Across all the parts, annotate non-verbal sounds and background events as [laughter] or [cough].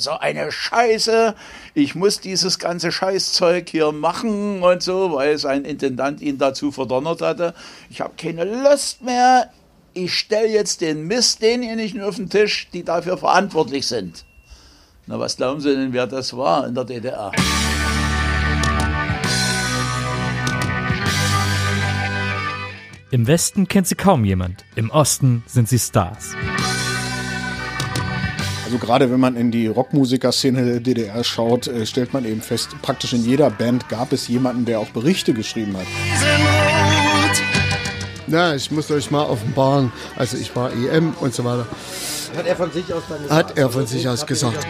so eine Scheiße, ich muss dieses ganze Scheißzeug hier machen und so, weil sein Intendant ihn dazu verdonnert hatte. Ich habe keine Lust mehr. Ich stelle jetzt den Mist denjenigen auf den Tisch, die dafür verantwortlich sind. Na, was glauben Sie denn, wer das war in der DDR? Im Westen kennt sie kaum jemand, im Osten sind sie Stars. Also gerade wenn man in die Rockmusikerszene der DDR schaut, äh, stellt man eben fest, praktisch in jeder Band gab es jemanden, der auch Berichte geschrieben hat. Na, ich muss euch mal offenbaren, also ich war EM und so weiter. Hat er von sich aus dann gesagt? Hat er von sich aus gesagt.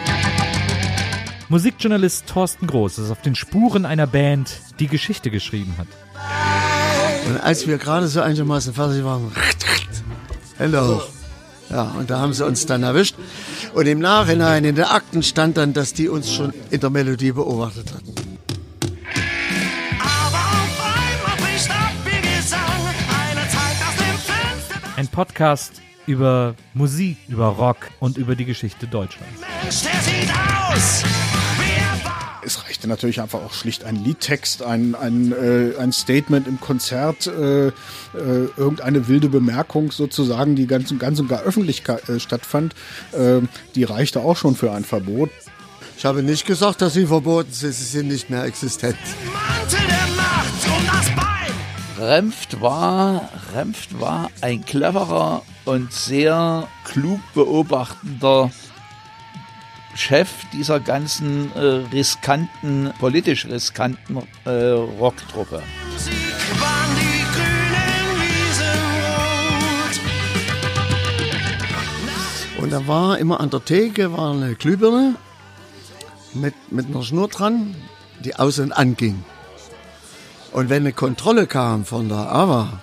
Musikjournalist Thorsten Groß ist auf den Spuren einer Band, die Geschichte geschrieben hat. Und als wir gerade so einigermaßen fertig waren, [laughs] Hände hoch. Ja, und da haben sie uns dann erwischt. Und im Nachhinein in den Akten stand dann, dass die uns schon in der Melodie beobachtet hatten. Ein Podcast über Musik, über Rock und über die Geschichte Deutschlands. Es reichte natürlich einfach auch schlicht ein Liedtext, ein, ein, äh, ein Statement im Konzert, äh, äh, irgendeine wilde Bemerkung sozusagen, die ganz, ganz und gar öffentlich äh, stattfand, äh, die reichte auch schon für ein Verbot. Ich habe nicht gesagt, dass sie verboten sind, sie sind nicht mehr existent. Remft war, Remft war ein cleverer und sehr klug beobachtender Chef dieser ganzen äh, riskanten, politisch riskanten äh, Rocktruppe. Und da war immer an der Theke war eine Glühbirne mit, mit einer Schnur dran, die aus und anging. Und wenn eine Kontrolle kam von der AWA,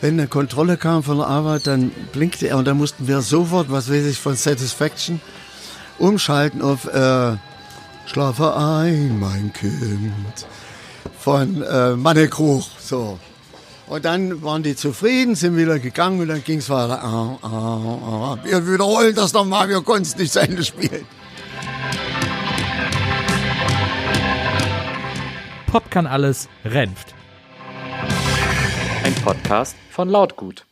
wenn eine Kontrolle kam von der AWA, dann blinkte er und dann mussten wir sofort, was weiß ich, von Satisfaction umschalten auf äh, Schlafe ein, mein Kind von äh, Manne Kruch. So. Und dann waren die zufrieden, sind wieder gegangen und dann ging es weiter. Ah, ah, ah. Wir wiederholen das nochmal, wir konnten es nicht zu Ende spielen. Pop kann alles, Renft. Ein Podcast von Lautgut.